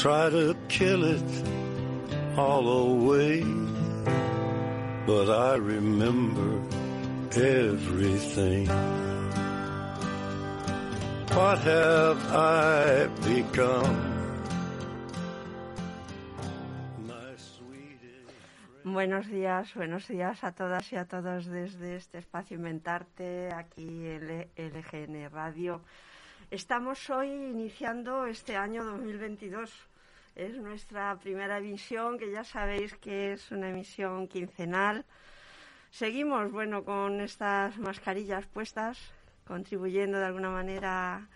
Try to kill it all away, but I remember everything. What have I Buenos días, buenos días a todas y a todos desde este espacio Inventarte, aquí en LGN Radio. Estamos hoy iniciando este año 2022. Es nuestra primera emisión, que ya sabéis que es una emisión quincenal. Seguimos, bueno, con estas mascarillas puestas, contribuyendo de alguna manera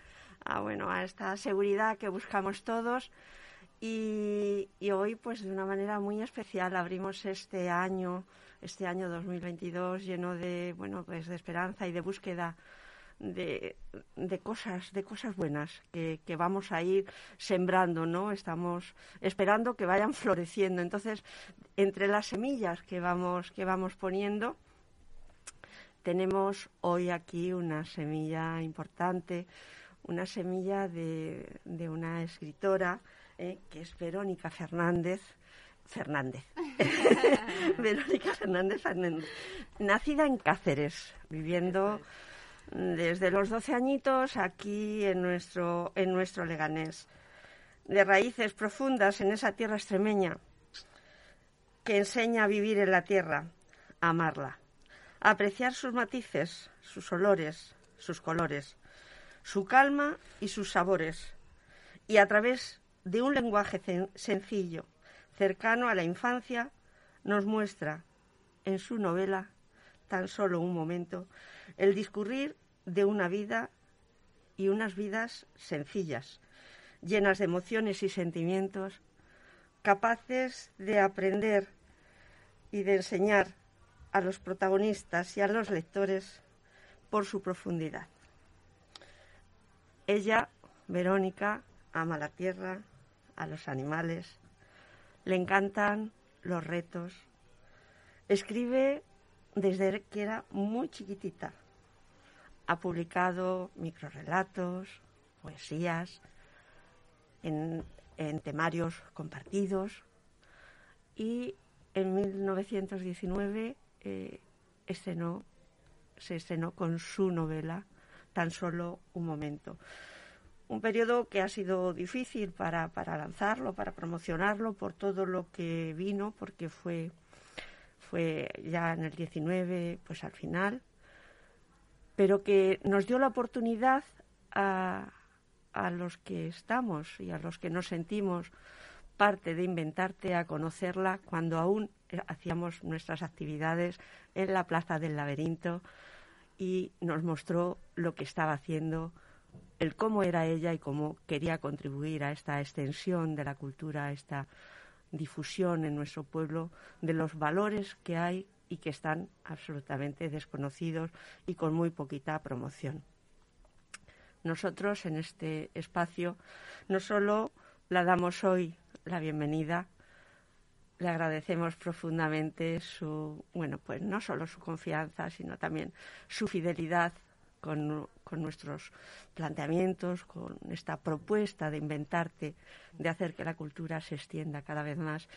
a, bueno, a esta seguridad que buscamos todos. Y, hoy, pues de una manera muy especial, abrimos este año, este año 2022, lleno de, bueno, pues de esperanza y de búsqueda de, de cosas, de cosas buenas que, que, vamos a ir sembrando, ¿no? Estamos esperando que vayan floreciendo. Entonces, entre las semillas que vamos, que vamos poniendo, tenemos hoy aquí una semilla importante, una semilla de, de una escritora eh, que es Verónica Fernández. Fernández. Verónica Fernández Fernández. Nacida en Cáceres, viviendo desde los 12 añitos aquí en nuestro, en nuestro Leganés. De raíces profundas en esa tierra extremeña que enseña a vivir en la tierra, a amarla, a apreciar sus matices, sus olores, sus colores, su calma y sus sabores, y a través de un lenguaje sencillo, cercano a la infancia, nos muestra en su novela, tan solo un momento, el discurrir de una vida y unas vidas sencillas, llenas de emociones y sentimientos, capaces de aprender y de enseñar a los protagonistas y a los lectores por su profundidad. Ella, Verónica, ama la tierra, a los animales, le encantan los retos. Escribe desde que era muy chiquitita. Ha publicado microrelatos, poesías, en, temarios compartidos y en 1919 eh, estrenó, se estrenó con su novela Tan solo un momento. Un periodo que ha sido difícil para, para lanzarlo, para promocionarlo, por todo lo que vino, porque fue fue ya en el 19, pues al final, pero que nos dio la oportunidad a, los que estamos y a los que nos sentimos parte de Inventarte a conocerla cuando aún hacíamos nuestras actividades en la Plaza del Laberinto y nos mostró lo que estaba haciendo, el cómo era ella y cómo quería contribuir a esta extensión de la cultura, a esta difusión en nuestro pueblo de los valores que hay y que están absolutamente desconocidos y con muy poquita promoción. Nosotros en este espacio no solo la damos hoy la bienvenida, le agradecemos profundamente su, bueno, pues no solo su confianza, sino también su fidelidad con, con, nuestros planteamientos, con esta propuesta de inventarte, de hacer que la cultura se extienda cada vez más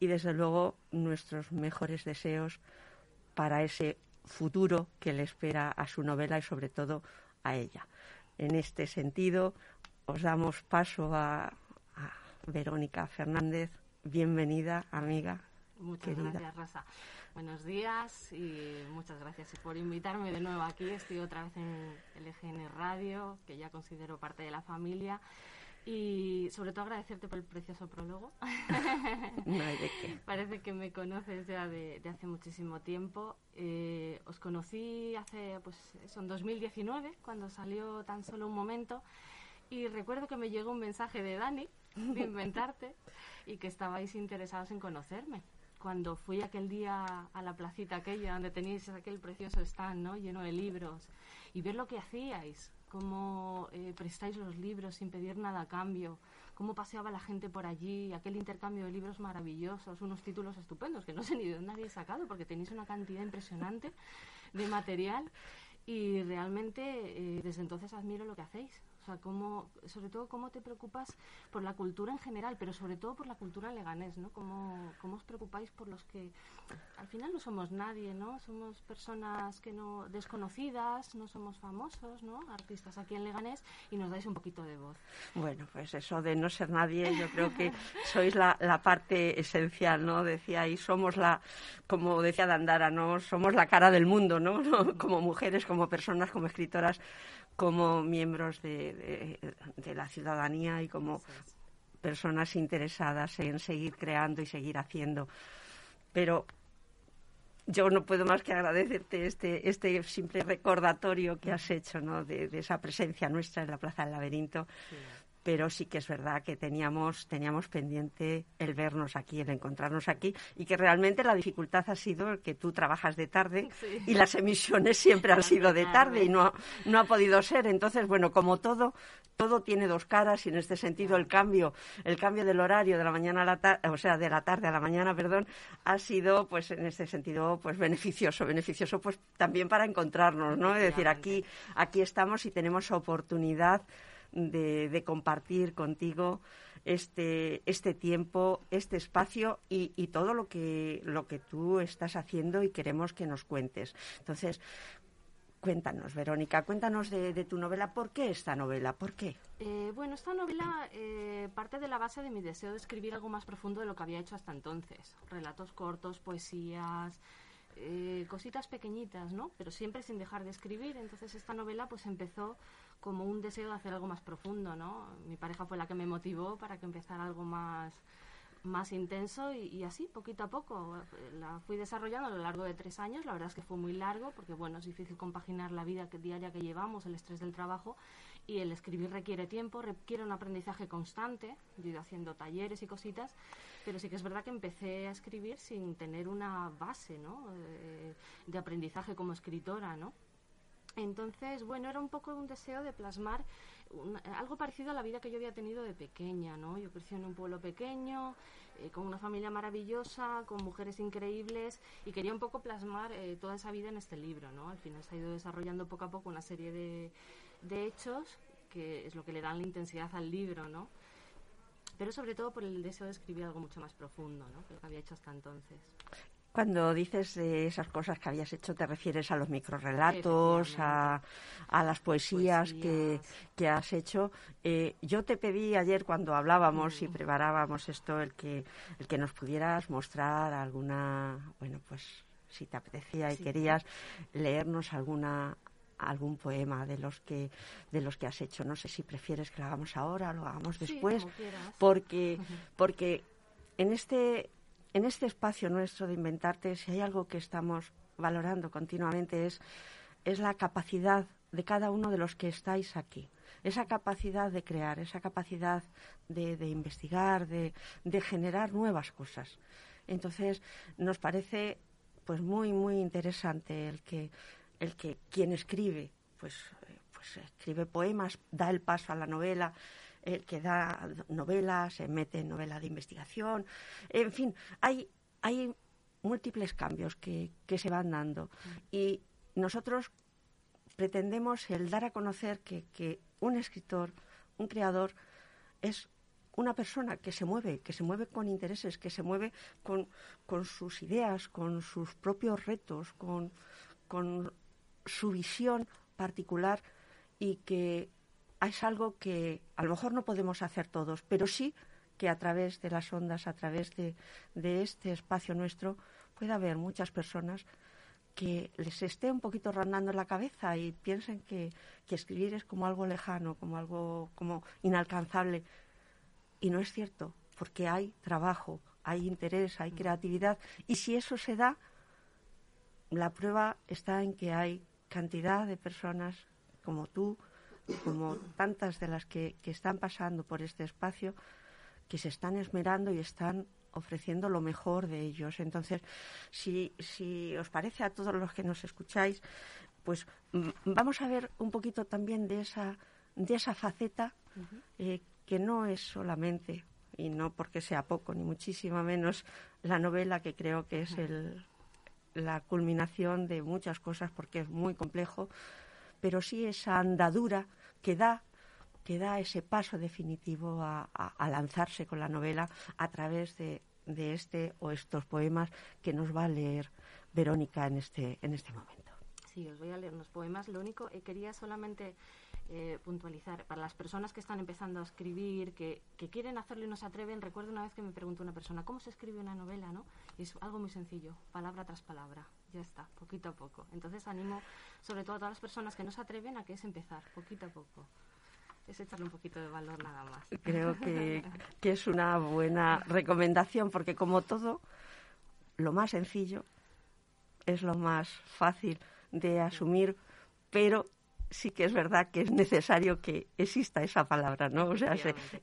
y desde luego nuestros mejores deseos para ese futuro que le espera a su novela y sobre todo a ella. En este sentido, os damos paso a, a Verónica Fernández. Bienvenida, amiga. Muchas querida. gracias, Rosa. Buenos días y muchas gracias por invitarme de nuevo aquí. Estoy otra vez en LGN Radio, que ya considero parte de la familia. Y sobre todo agradecerte por el precioso prólogo. No hay de qué. Parece que me conoces ya de, de hace muchísimo tiempo. Eh, os conocí hace, pues, eso, en 2019, cuando salió tan solo un momento. Y recuerdo que me llegó un mensaje de Dani, de Inventarte, y que estabais interesados en conocerme. Cuando fui aquel día a la placita aquella donde teníais aquel precioso stand, ¿no? Lleno de libros, y ver lo que hacíais, cómo eh, prestáis los libros sin pedir nada a cambio, cómo paseaba la gente por allí, aquel intercambio de libros maravillosos, unos títulos estupendos que no sé ni de dónde habéis sacado porque tenéis una cantidad impresionante de material y realmente eh, desde entonces admiro lo que hacéis. O sea, cómo, sobre todo cómo te preocupas por la cultura en general, pero sobre todo por la cultura leganés, ¿no? Cómo, cómo os preocupáis por los que al final no somos nadie, ¿no? Somos personas que no desconocidas, no somos famosos, ¿no? Artistas aquí en Leganés y nos dais un poquito de voz. Bueno, pues eso de no ser nadie, yo creo que sois la, la parte esencial, ¿no? Decía, y somos la, como decía Dandara, ¿no? Somos la cara del mundo, ¿no? Como mujeres, como personas, como escritoras, como miembros de, de, la ciudadanía y como personas interesadas en seguir creando y seguir haciendo. Pero yo no puedo más que agradecerte este, este simple recordatorio que has hecho ¿no? de, esa presencia nuestra en la Plaza del Laberinto pero sí que es verdad que teníamos, teníamos pendiente el vernos aquí, el encontrarnos aquí, y que realmente la dificultad ha sido que tú trabajas de tarde y las emisiones siempre han sido de tarde y no, no ha podido ser. Entonces, bueno, como todo, todo tiene dos caras y en este sentido el cambio, el cambio del horario de la mañana a la tarde, o sea, de la tarde a la mañana, perdón, ha sido, pues, en este sentido, pues, beneficioso, beneficioso, pues, también para encontrarnos, ¿no? Es decir, aquí, aquí estamos y tenemos oportunidad de, compartir contigo este, este tiempo, este espacio y, todo lo que, lo que tú estás haciendo y queremos que nos cuentes. Entonces, cuéntanos, Verónica, cuéntanos de, tu novela. ¿Por qué esta novela? ¿Por qué? Eh, bueno, esta novela eh, parte de la base de mi deseo de escribir algo más profundo de lo que había hecho hasta entonces. Relatos cortos, poesías, eh, cositas pequeñitas, ¿no? Pero siempre sin dejar de escribir. Entonces esta novela pues empezó como un deseo de hacer algo más profundo, ¿no? Mi pareja fue la que me motivó para que empezara algo más más intenso y, así, poquito a poco. La fui desarrollando a lo largo de tres años. La verdad es que fue muy largo porque, bueno, es difícil compaginar la vida diaria que llevamos, el estrés del trabajo y el escribir requiere tiempo, requiere un aprendizaje constante. Yo he ido haciendo talleres y cositas, pero sí que es verdad que empecé a escribir sin tener una base, ¿no? Eh, de aprendizaje como escritora, ¿no? Entonces, bueno, era un poco un deseo de plasmar algo parecido a la vida que yo había tenido de pequeña, ¿no? Yo crecí en un pueblo pequeño, eh, con una familia maravillosa, con mujeres increíbles y quería un poco plasmar eh, toda esa vida en este libro, ¿no? Al final se ha ido desarrollando poco a poco una serie de, de hechos que es lo que le dan la intensidad al libro, ¿no? Pero sobre todo por el deseo de escribir algo mucho más profundo, ¿no? Que lo que había hecho hasta entonces. Cuando dices de esas cosas que habías hecho, te refieres a los microrelatos, a, a las poesías, Que, que, has hecho. Eh, yo te pedí ayer cuando hablábamos y mm. preparábamos esto, el que, el que nos pudieras mostrar alguna, bueno, pues si te apetecía y querías leernos alguna algún poema de los que de los que has hecho. No sé si prefieres que lo hagamos ahora o lo hagamos después porque porque en este en este espacio nuestro de inventarte, si hay algo que estamos valorando continuamente es, es la capacidad de cada uno de los que estáis aquí. Esa capacidad de crear, esa capacidad de, de investigar, de, de, generar nuevas cosas. Entonces, nos parece pues muy, muy interesante el que, el que quien escribe, pues, pues escribe poemas, da el paso a la novela, el que da novelas, se mete en novela de investigación, en fin, hay, hay múltiples cambios que, que se van dando. Y nosotros pretendemos el dar a conocer que, que un escritor, un creador, es una persona que se mueve, que se mueve con intereses, que se mueve con, con sus ideas, con sus propios retos, con, con su visión particular y que es algo que a lo mejor no podemos hacer todos, pero sí que a través de las ondas, a través de, este espacio nuestro, puede haber muchas personas que les esté un poquito rondando en la cabeza y piensen que, que, escribir es como algo lejano, como algo como inalcanzable. Y no es cierto, porque hay trabajo, hay interés, hay creatividad. Y si eso se da, la prueba está en que hay cantidad de personas como tú, como tantas de las que, que están pasando por este espacio, que se están esmerando y están ofreciendo lo mejor de ellos. Entonces, si, si os parece a todos los que nos escucháis, pues mm, vamos a ver un poquito también de esa, de esa faceta eh, que no es solamente, y no porque sea poco, ni muchísimo menos, la novela que creo que es el, la culminación de muchas cosas porque es muy complejo, pero sí esa andadura que da que da ese paso definitivo a, a, lanzarse con la novela a través de, de, este o estos poemas que nos va a leer Verónica en este, en este momento. Sí, os voy a leer unos poemas. Lo único, eh, quería solamente eh, puntualizar, para las personas que están empezando a escribir, que, que, quieren hacerlo y no se atreven, recuerdo una vez que me preguntó una persona, ¿cómo se escribe una novela? ¿no? Y es algo muy sencillo, palabra tras palabra, ya está, poquito a poco. Entonces animo sobre todo a todas las personas que no se atreven a que es empezar, poquito a poco es echarle un poquito de valor nada más. Creo que, que, es una buena recomendación porque como todo, lo más sencillo es lo más fácil de asumir, pero sí que es verdad que es necesario que exista esa palabra, ¿no? O sea,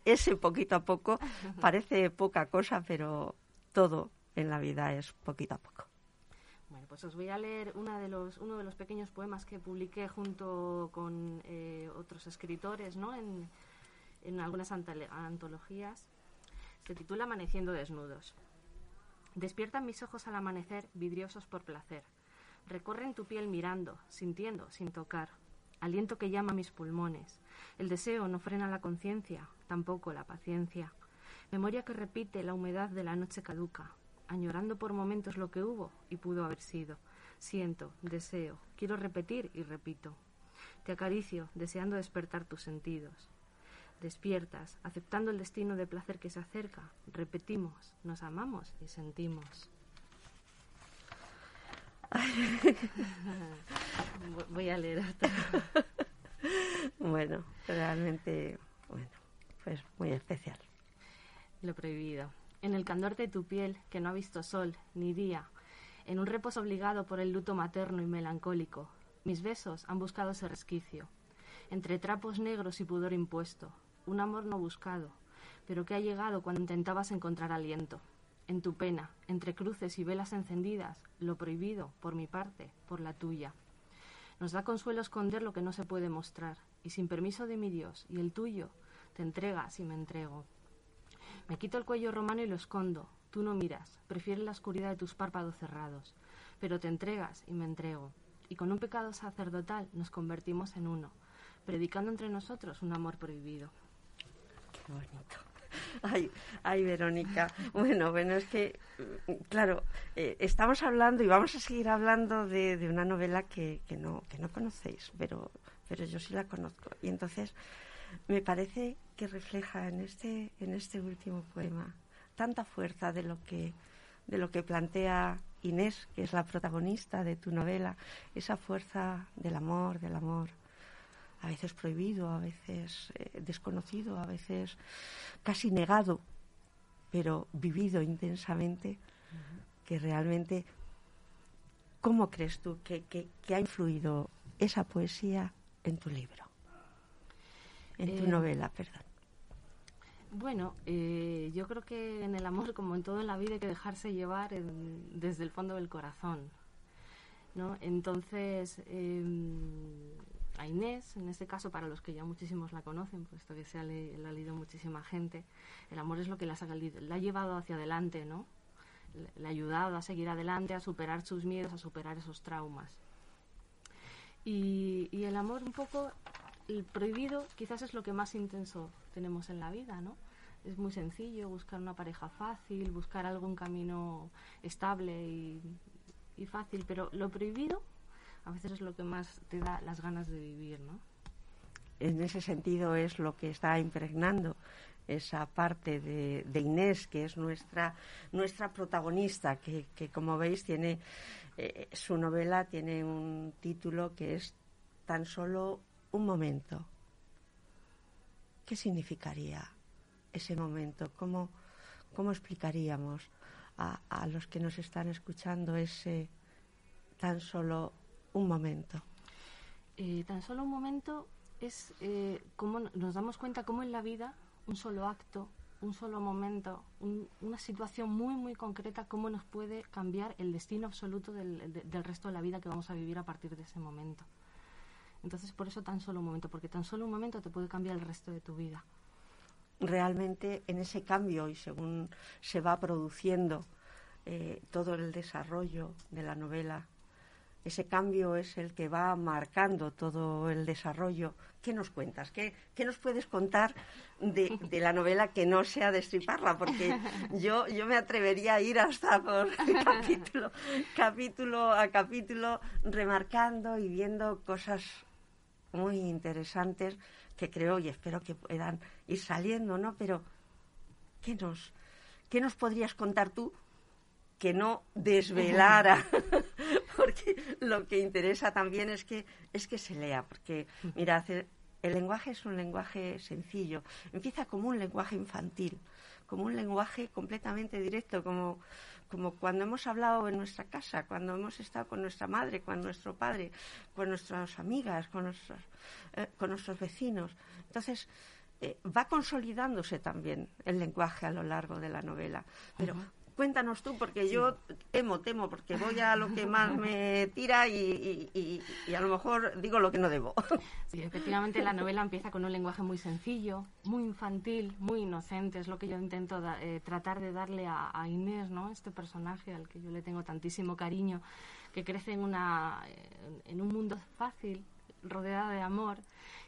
ese poquito a poco parece poca cosa, pero todo en la vida es poquito a poco. Pues os voy a leer uno de los pequeños poemas que publiqué junto con eh, otros escritores, ¿no? En, en algunas antologías. Se titula Amaneciendo desnudos. Despiertan mis ojos al amanecer, vidriosos por placer. Recorren tu piel mirando, sintiendo, sin tocar aliento que llama mis pulmones. El deseo no frena la conciencia, tampoco la paciencia. Memoria que repite la humedad de la noche caduca, añorando por momentos lo que hubo y pudo haber sido. Siento, deseo, quiero repetir y repito. Te acaricio, deseando despertar tus sentidos. Despiertas, aceptando el destino de placer que se acerca. Repetimos, nos amamos y sentimos. Voy a leer hasta. bueno, realmente, bueno, pues muy especial. Lo prohibido. En el candor de tu piel, que no ha visto sol ni día, en un reposo obligado por el luto materno y melancólico, mis besos han buscado ese resquicio. Entre trapos negros y pudor impuesto, un amor no buscado, pero que ha llegado cuando intentabas encontrar aliento en tu pena, entre cruces y velas encendidas, lo prohibido, por mi parte, por la tuya. Nos da consuelo esconder lo que no se puede mostrar, y sin permiso de mi Dios y el tuyo, te entregas y me entrego. Me quito el cuello romano y lo escondo, tú no miras, prefieres la oscuridad de tus párpados cerrados, pero te entregas y me entrego, y con un pecado sacerdotal nos convertimos en uno, predicando entre nosotros un amor prohibido. Qué bonito. Ay, ay, Verónica. Bueno, bueno, es que, claro, eh, estamos hablando y vamos a seguir hablando de, de una novela que, que, no, que no conocéis, pero, pero yo sí la conozco. Y entonces me parece que refleja en este, en este último poema tanta fuerza de lo que, de lo que plantea Inés, que es la protagonista de tu novela, esa fuerza del amor, del amor a veces prohibido, a veces eh, desconocido, a veces casi negado, pero vivido intensamente, que realmente, ¿cómo crees tú que, ha influido esa poesía en tu libro? En tu eh, novela, perdón. Bueno, eh, yo creo que en el amor, como en todo en la vida, hay que dejarse llevar desde el fondo del corazón. ¿no? Entonces, em, a Inés, en este caso para los que ya muchísimos la conocen, puesto que se ha la ha leído muchísima gente, el amor es lo que la, ha llevado hacia adelante, ¿no? Le, ha ayudado a seguir adelante, a superar sus miedos, a superar esos traumas. Y, y el amor un poco, el prohibido quizás es lo que más intenso tenemos en la vida, ¿no? Es muy sencillo buscar una pareja fácil, buscar algún camino estable y, fácil, pero lo prohibido a veces es lo que más te da las ganas de vivir, ¿no? En ese sentido es lo que está impregnando esa parte de, Inés, que es nuestra, nuestra protagonista, que, como veis tiene eh, su novela tiene un título que es tan solo un momento. ¿Qué significaría ese momento? ¿Cómo, cómo explicaríamos a, a los que nos están escuchando ese tan solo un momento. Eh, tan solo un momento es eh, cómo nos damos cuenta cómo en la vida un solo acto, un solo momento, un- una situación muy, muy concreta, cómo nos puede cambiar el destino absoluto del, de- del resto de la vida que vamos a vivir a partir de ese momento. Entonces, por eso tan solo un momento, porque tan solo un momento te puede cambiar el resto de tu vida. realmente en ese cambio y según se va produciendo eh, todo el desarrollo de la novela, ese cambio es el que va marcando todo el desarrollo. ¿Qué nos cuentas? ¿Qué, qué nos puedes contar de, la novela que no sea destriparla? Porque yo, yo me atrevería a ir hasta por capítulo, capítulo a capítulo, remarcando y viendo cosas muy interesantes que creo y espero que puedan ir saliendo, ¿no? Pero, ¿qué nos, qué nos podrías contar tú que no desvelara? porque lo que interesa también es que, es que se lea, porque, mira, el lenguaje es un lenguaje sencillo, empieza como un lenguaje infantil, como un lenguaje completamente directo, como, como cuando hemos hablado en nuestra casa, cuando hemos estado con nuestra madre, con nuestro padre, con nuestras amigas, con nuestros, eh, con nuestros vecinos. Entonces, eh, va consolidándose también el lenguaje a lo largo de la novela. Pero cuéntanos tú, porque yo temo, temo, porque voy a lo que más me tira y, y- y- a lo mejor digo lo que no debo. Sí, efectivamente la novela empieza con un lenguaje muy sencillo, muy infantil, muy inocente. Es lo que yo intento da- eh, tratar de darle a, a Inés, ¿no? Este personaje al que yo le tengo tantísimo cariño, que crece en, una, en un mundo fácil, rodeada de amor.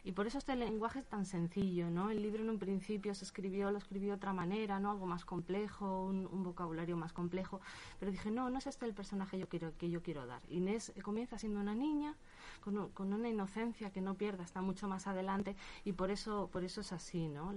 Y por eso este lenguaje es tan sencillo, ¿no? El libro en un principio se escribió, lo escribió de otra manera, ¿no? Algo más complejo, un, vocabulario más complejo. Pero dije, no, no es este el personaje yo quiero, que yo quiero dar. Inés eh, comienza siendo una niña, con, un- con una inocencia que no pierda, está mucho más adelante y por eso, por eso es así, ¿no?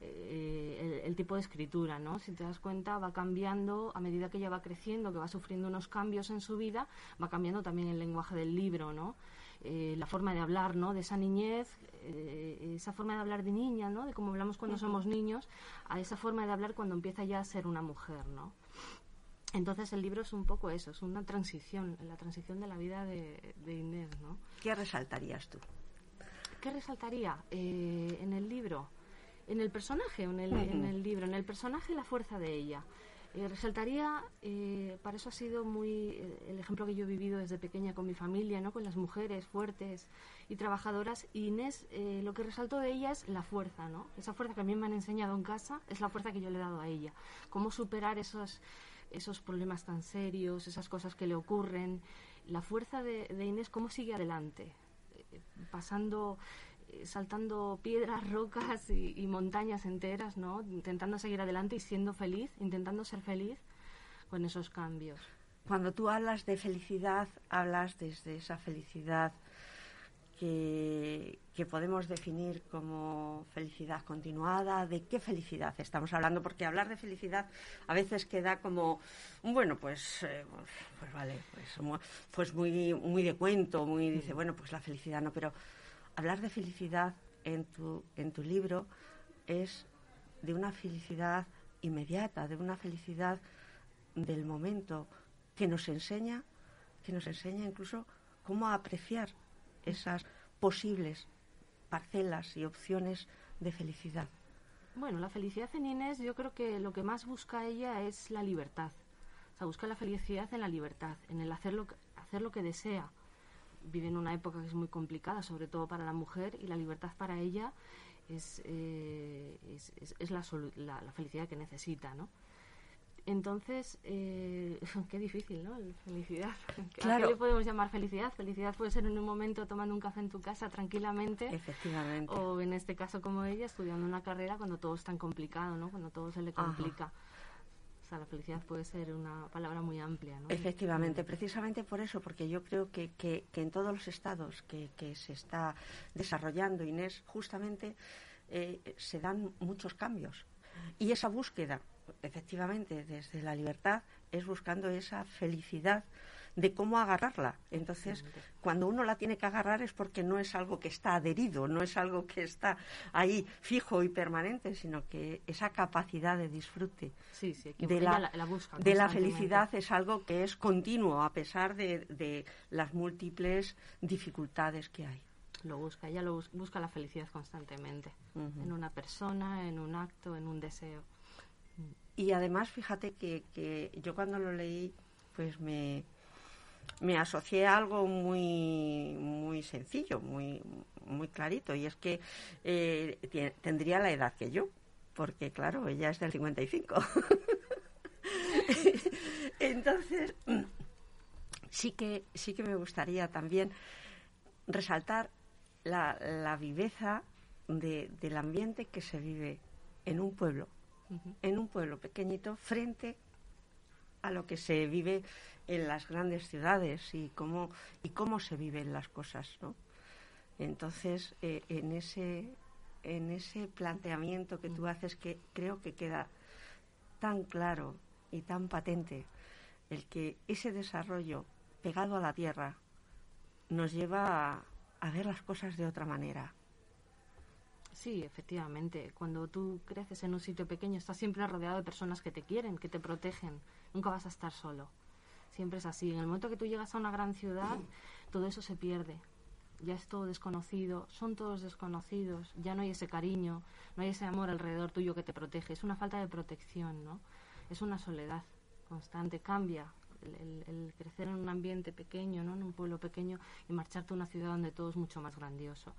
Eh, el, el tipo de escritura, ¿no? Si te das cuenta, va cambiando a medida que ella va creciendo, que va sufriendo unos cambios en su vida, va cambiando también el lenguaje del libro, ¿no? Eh, la forma de hablar, ¿no? De esa niñez, eh, esa forma de hablar de niña, ¿no? De cómo hablamos cuando somos niños, a esa forma de hablar cuando empieza ya a ser una mujer, ¿no? Entonces el libro es un poco eso, es una transición, la transición de la vida de, de Inés, ¿no? ¿Qué resaltarías tú? ¿Qué resaltaría eh, en el libro? ¿En el personaje o en el, en el libro? En el personaje la fuerza de ella. Eh, resaltaría, eh, para eso ha sido muy eh, el ejemplo que yo he vivido desde pequeña con mi familia, ¿no? con las mujeres fuertes y trabajadoras. Y Inés, eh, lo que resaltó de ella es la fuerza, ¿no? Esa fuerza que a mí me han enseñado en casa es la fuerza que yo le he dado a ella. Cómo superar esos, esos problemas tan serios, esas cosas que le ocurren. La fuerza de, Inés, cómo sigue adelante, eh, pasando, saltando piedras, rocas y, y montañas enteras, ¿no? Intentando seguir adelante y siendo feliz, intentando ser feliz con esos cambios. Cuando tú hablas de felicidad, hablas desde esa felicidad que, que podemos definir como felicidad continuada. ¿De qué felicidad estamos hablando? Porque hablar de felicidad a veces queda como, bueno, pues, eh, pues, vale, pues, pues muy, muy de cuento, muy dice, bueno, pues la felicidad no, pero hablar de felicidad en tu, en tu libro es de una felicidad inmediata, de una felicidad del momento que nos enseña, que nos enseña incluso cómo apreciar esas posibles parcelas y opciones de felicidad. Bueno, la felicidad en Inés, yo creo que lo que más busca ella es la libertad. O sea, busca la felicidad en la libertad, en el hacer lo hacer lo que desea. Vive en una época que es muy complicada, sobre todo para la mujer, y la libertad para ella es, eh, es, es- es la, la- la felicidad que necesita, ¿no? Entonces, eh, qué difícil, ¿no? El Felicidad. ¿A Claro. qué le podemos llamar felicidad? Felicidad puede ser en un momento tomando un café en tu casa tranquilamente. Efectivamente. O en este caso como ella, estudiando una carrera cuando todo es tan complicado, ¿no? Cuando todo se le Ajá. La felicidad puede ser una palabra muy amplia. Efectivamente, precisamente por eso, porque yo creo que, que- que en todos los estados que, que se está desarrollando, Inés, justamente eh, se dan muchos cambios. Y esa búsqueda, efectivamente, desde la libertad, es buscando esa felicidad de cómo agarrarla. Entonces, cuando uno la tiene que agarrar es porque no es algo que está adherido, no es algo que está ahí fijo y permanente, sino que esa capacidad de disfrute Sí, sí, que de la, la, busca de la felicidad es algo que es continuo a pesar de, de las múltiples dificultades que hay. Lo busca, ella lo bus- busca la felicidad constantemente, en una persona, en un acto, en un deseo. Y además, fíjate que, que yo cuando lo leí, pues me, me asocié a algo muy, muy sencillo, muy, muy clarito, y es que eh, tendría la edad que yo, porque claro, ella es del 55. Entonces, sí que, sí que me gustaría también resaltar la, la viveza de- del ambiente que se vive en un pueblo en un pueblo pequeñito frente a lo que se vive en las grandes ciudades y cómo y cómo se viven las cosas, ¿no? Entonces, eh, en ese en ese planteamiento que tú haces que creo que queda tan claro y tan patente el que ese desarrollo pegado a la tierra nos lleva a, a ver las cosas de otra manera. Sí, efectivamente. Cuando tú creces en un sitio pequeño, estás siempre rodeado de personas que te quieren, que te protegen. Nunca vas a estar solo. Siempre es así. En el momento que tú llegas a una gran ciudad, todo eso se pierde. Ya es todo desconocido, son todos desconocidos, ya no hay ese cariño, no hay ese amor alrededor tuyo que te protege. Es una falta de protección, ¿no? Es una soledad constante. Cambia el, el- el crecer en un ambiente pequeño, ¿no? En un pueblo pequeño y marcharte a una ciudad donde todo es mucho más grandioso.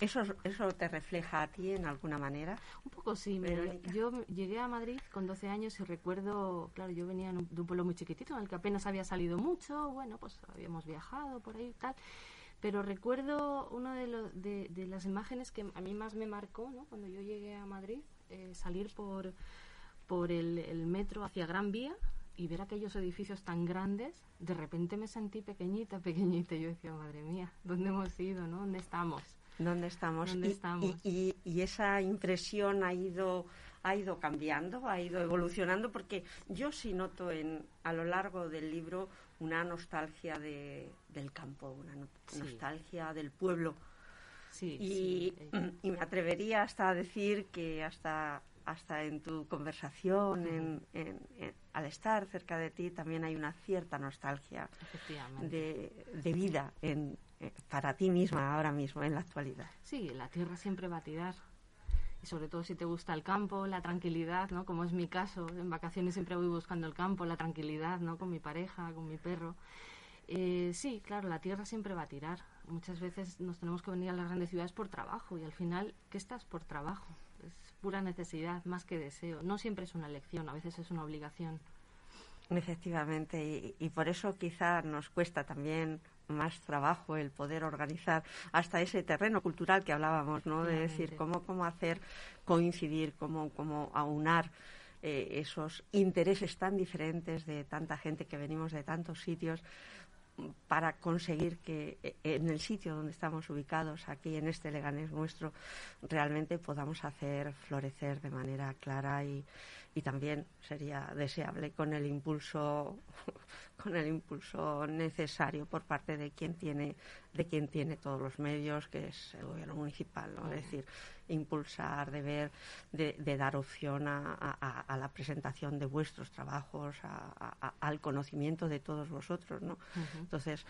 ¿Eso, ¿Eso te refleja a ti en alguna manera? Un poco sí, Verónica. yo llegué a Madrid con 12 años y recuerdo, claro, yo venía de un pueblo muy chiquitito en el que apenas había salido mucho, bueno, pues habíamos viajado por ahí y tal, pero recuerdo una de, lo- de, de las imágenes que a mí más me marcó, ¿no? Cuando yo llegué a Madrid, eh, salir por, por el, el metro hacia Gran Vía y ver aquellos edificios tan grandes, de repente me sentí pequeñita, pequeñita, y yo decía, madre mía, ¿dónde hemos ido, no? ¿Dónde estamos? ¿Dónde estamos? ¿Dónde y, estamos? y- y- y esa impresión ha ido, ha ido cambiando, ha ido evolucionando, porque yo sí noto en, a lo largo del libro una nostalgia de, del campo, una no- Sí. nostalgia del pueblo. Sí, Y, sí, eh, y me atrevería hasta a decir que hasta, hasta en tu conversación, en- en- en- al estar cerca de ti, también hay una cierta nostalgia de, de vida en, para ti misma ahora mismo, en la actualidad. Sí, la tierra siempre va a tirar. Y sobre todo si te gusta el campo, la tranquilidad, ¿no? Como es mi caso, en vacaciones siempre voy buscando el campo, la tranquilidad, ¿no? Con mi pareja, con mi perro. Eh, sí, claro, la tierra siempre va a tirar. Muchas veces nos tenemos que venir a las grandes ciudades por trabajo y al final, ¿qué estás por trabajo? Es pura necesidad más que deseo. No siempre es una elección, a veces es una obligación. Efectivamente, y, y por eso quizá nos cuesta también más trabajo el poder organizar hasta ese terreno cultural que hablábamos, ¿no? De decir cómo, cómo hacer coincidir, cómo, cómo aunar eh, esos intereses tan diferentes de tanta gente que venimos de tantos sitios para conseguir que eh, en el sitio donde estamos ubicados, aquí en este Leganés nuestro, realmente podamos hacer florecer de manera clara y, y también sería deseable con el impulso con el impulso necesario por parte de quien tiene de quien tiene todos los medios que es el gobierno municipal ¿no? es decir impulsar de ver de, de dar opción a, a- a la presentación de vuestros trabajos a- a- al conocimiento de todos vosotros no entonces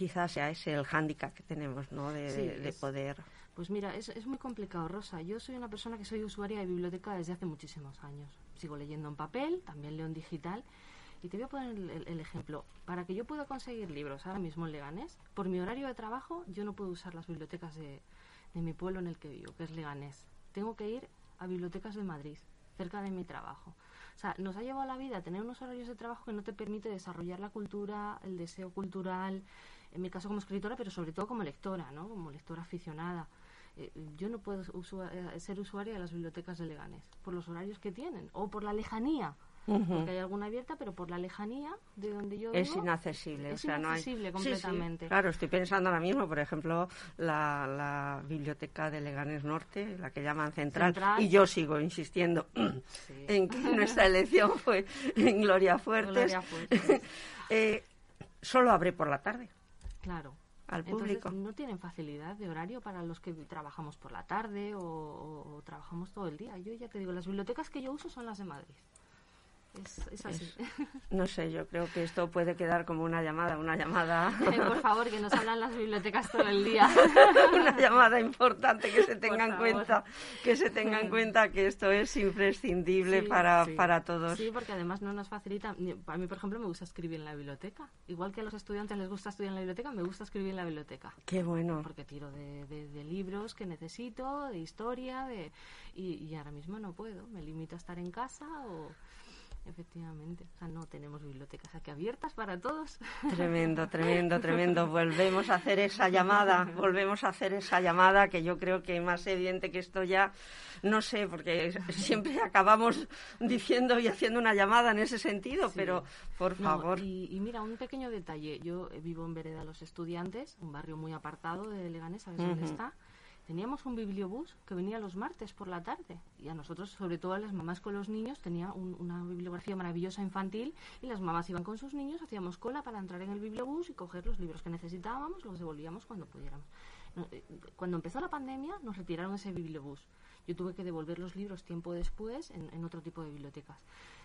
quizás sea ese el hándicap que tenemos no de, Sí, de- de es- poder Pues mira, es, es muy complicado, Rosa. Yo soy una persona que soy usuaria de biblioteca desde hace muchísimos años. Sigo leyendo en papel, también leo en digital. Y te voy a poner el, ejemplo. Para que yo pueda conseguir libros ahora mismo en Leganés, por mi horario de trabajo, yo no puedo usar las bibliotecas de, de mi pueblo en el que vivo, que es Leganés. Tengo que ir a bibliotecas de Madrid, cerca de mi trabajo. O sea, nos ha llevado la vida tener unos horarios de trabajo que no te permite desarrollar la cultura, el deseo cultural, en mi caso como escritora, pero sobre todo como lectora, ¿no? Como lectora aficionada. Eh, yo no puedo usua- eh, ser usuaria de las bibliotecas de Leganés por los horarios que tienen o por la lejanía. Porque hay alguna abierta, pero por la lejanía de donde yo es vivo, inaccesible. es o sea, no hay- inaccesible Sí, sí, completamente. claro, estoy pensando ahora mismo, por ejemplo, la, la biblioteca de Leganés Norte, la que llaman Central, Central. y yo sigo insistiendo Sí. en que nuestra elección fue en Gloria Fuertes. Gloria Fuertes. Eh, solo abre por la tarde Claro. al Entonces, público. no tienen facilidad de horario para los que trabajamos por la tarde o, o- o trabajamos todo el día. Yo ya te digo, las bibliotecas que yo uso son las de Madrid. Es, es así. No sé, yo creo que esto puede quedar como una llamada, una llamada, Eh, Por favor, que nos hablan las bibliotecas todo el día. una llamada importante que se tenga en cuenta, que se tenga en cuenta que esto es imprescindible Sí, para, sí. para todos. Sí, porque además no nos facilita. A mí, por ejemplo, me gusta escribir en la biblioteca. Igual que a los estudiantes les gusta estudiar en la biblioteca, me gusta escribir en la biblioteca. Qué bueno. Porque tiro de, de- de libros que necesito, de historia, de y, y ahora mismo no puedo. Me limito a estar en casa o. Efectivamente, o sea, no tenemos bibliotecas aquí abiertas para todos. Tremendo, tremendo, tremendo. Volvemos a hacer esa llamada, volvemos a hacer esa llamada que yo creo que más evidente que esto ya, no sé, porque siempre acabamos diciendo y haciendo una llamada en ese sentido, Sí. pero por No, favor. y, y mira, un pequeño detalle. Yo eh, vivo en Vereda Los Estudiantes, un barrio muy apartado de Leganés, ¿sabes dónde está? Teníamos un bibliobús que venía los martes por la tarde. Y a nosotros, sobre todo a las mamás con los niños, tenía un- una bibliografía maravillosa infantil y las mamás iban con sus niños, hacíamos cola para entrar en el bibliobús y coger los libros que necesitábamos, los devolvíamos cuando pudiéramos. Eh, Cuando empezó la pandemia nos retiraron ese bibliobús. Yo tuve que devolver los libros tiempo después en otro tipo de bibliotecas.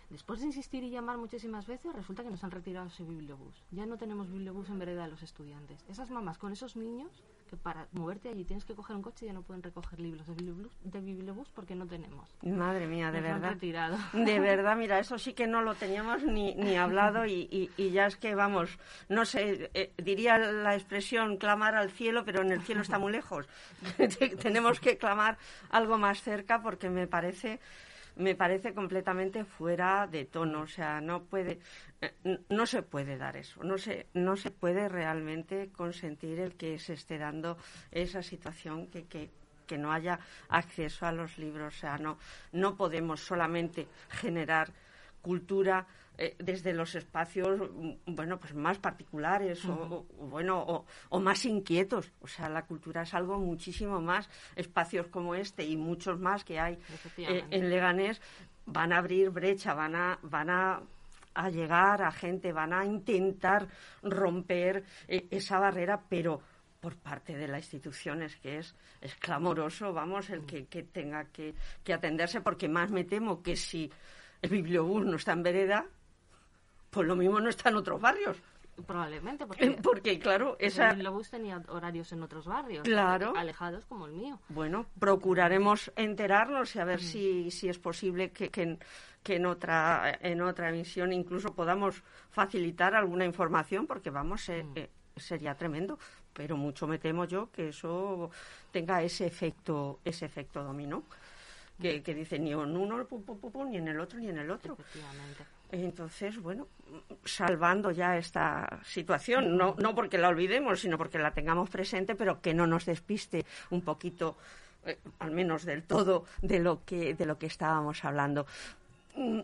Después de insistir y llamar muchísimas veces, resulta que nos han retirado ese bibliobús. Ya no tenemos bibliobús en vereda de los estudiantes. Esas mamás con esos niños, que para moverte allí tienes que coger un coche y ya no pueden recoger libros de bibliobús, de bibliobús porque no tenemos. Madre mía, de Nos lo han verdad. retirado. De verdad, mira, eso sí que no lo teníamos ni, ni hablado y, y- y ya es que, vamos, no sé, eh, diría la expresión clamar al cielo, pero en el cielo está muy lejos. Tenemos que clamar algo más cerca porque me parece me parece completamente fuera de tono, o sea, no puede eh, no se puede dar eso, no se no se puede realmente consentir el que se esté dando esa situación que, que que no haya acceso a los libros, o sea, no no podemos solamente generar cultura eh, desde los espacios mm, bueno pues más particulares o, o- o, bueno o, o más inquietos. O sea la cultura es algo muchísimo más. Espacios como este y muchos más que hay eh, en Leganés van a abrir brecha van a van a a llegar a gente van a intentar romper eh, esa barrera pero por parte de las instituciones, que es, es clamoroso, vamos, el que, que tenga que, que atenderse, porque más me temo que si el bibliobús no está en vereda, pues lo mismo no está en otros barrios. Probablemente, porque, Porque, claro, el esa, bibliobús tenía horarios en otros barrios, Claro. alejados como el mío. bueno, procuraremos enterarnos y a ver si, si es posible que, que, en- que en otra en otra emisión incluso podamos facilitar alguna información, porque vamos, eh, eh, sería tremendo. Pero mucho me temo yo que eso tenga ese efecto ese efecto dominó. Que, que dice ni en uno pu, pu, ni en el otro ni en el otro. Efectivamente. Entonces, bueno, salvando ya esta situación, no, no porque la olvidemos, sino porque la tengamos presente, pero que no nos despiste un poquito, eh, al menos del todo, de lo que, de lo que estábamos hablando. Mm,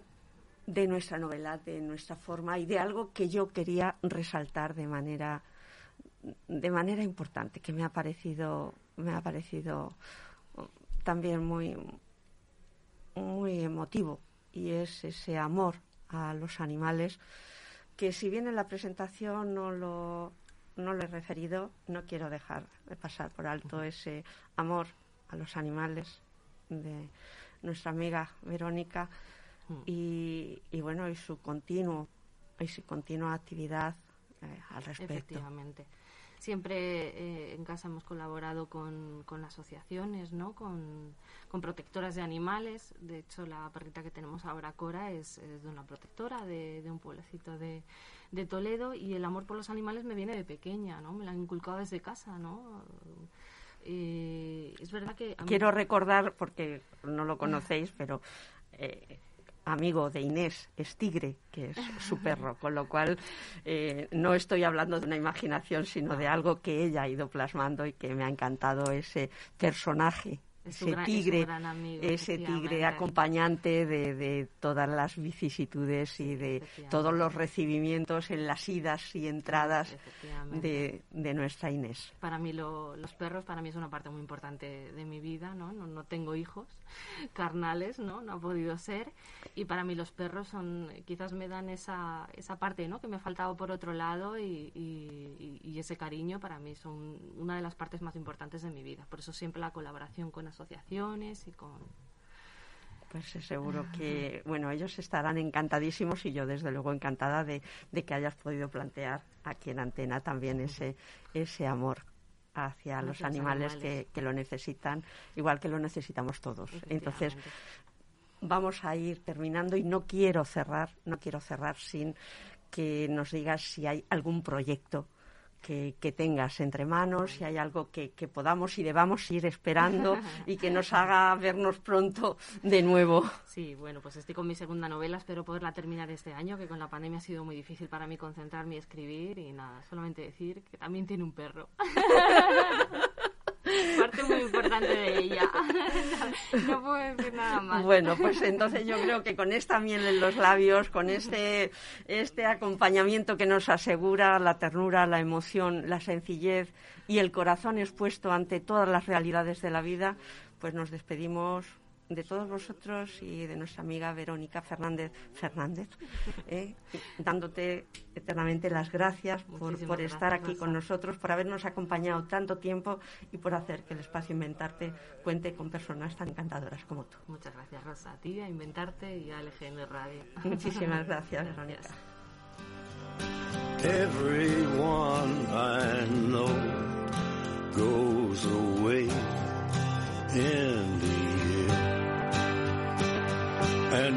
De nuestra novela, de nuestra forma y de algo que yo quería resaltar de manera, de manera importante, que me ha parecido, me ha parecido oh, también muy, muy emotivo y es ese amor a los animales que si bien en la presentación no lo no lo he referido no quiero dejar de pasar por alto ese amor a los animales de nuestra amiga Verónica Mm. y, y bueno y su continuo y su continua actividad eh, al respecto Efectivamente. Siempre eh, en casa hemos colaborado con, con asociaciones, ¿no? Con, con protectoras de animales. De hecho, la perrita que tenemos ahora, Cora, es, de una protectora de, un pueblecito de, de Toledo y el amor por los animales me viene de pequeña, ¿no? Me la han inculcado desde casa, ¿no? Eh, es verdad que... Quiero recordar, porque no lo conocéis, pero eh, amigo de Inés es Tigre, que es su perro, con lo cual eh, no estoy hablando de una imaginación, sino de algo que ella ha ido plasmando y que me ha encantado ese personaje. Es ese gran- es tigre, gran amigo, ese tigre acompañante de, de todas las vicisitudes y de todos los recibimientos en las idas y entradas de, de nuestra Inés. Para mí lo- los perros para mí es una parte muy importante de mi vida, ¿no? No, no tengo hijos carnales, ¿no? No ha podido ser. Y para mí los perros son, quizás me dan esa, esa parte, ¿no? Que me ha faltado por otro lado y, y- y ese cariño para mí son una de las partes más importantes de mi vida. Por eso siempre la colaboración con asociaciones y con... Pues es seguro que, bueno, ellos estarán encantadísimos y yo desde luego encantada de, de que hayas podido plantear aquí en Antena también ese, ese amor hacia Hacia los animales, animales. Que, que lo necesitan, igual que lo necesitamos todos. Entonces, vamos a ir terminando y no quiero cerrar, no quiero cerrar sin que nos digas si hay algún proyecto que, que tengas entre manos, si hay algo que, que podamos y debamos ir esperando y que nos haga vernos pronto de nuevo. Sí, bueno, pues estoy con mi segunda novela, espero poderla terminar este año, que con la pandemia ha sido muy difícil para mí concentrarme y escribir y nada, solamente decir que también tiene un perro. Parte muy importante de ella. no puedo decir nada más. Bueno, pues entonces yo creo que con esta miel en los labios, con este, este acompañamiento que nos asegura la ternura, la emoción, la sencillez y el corazón expuesto ante todas las realidades de la vida, pues nos despedimos de todos vosotros y de nuestra amiga Verónica Fernández Fernández, ¿eh? dándote eternamente las gracias por, estar gracias, aquí con nosotros, por habernos acompañado tanto tiempo y por hacer que el espacio Inventarte cuente con personas tan encantadoras como tú. Muchas gracias, Rosa, a ti, a Inventarte y a LGN Radio. Muchísimas gracias, Verónica. Everyone I know goes away in the end.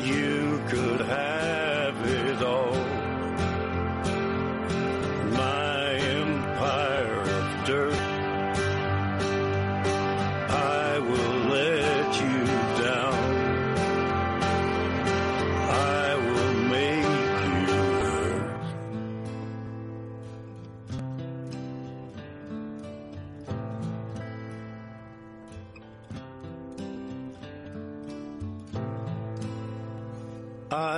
You could have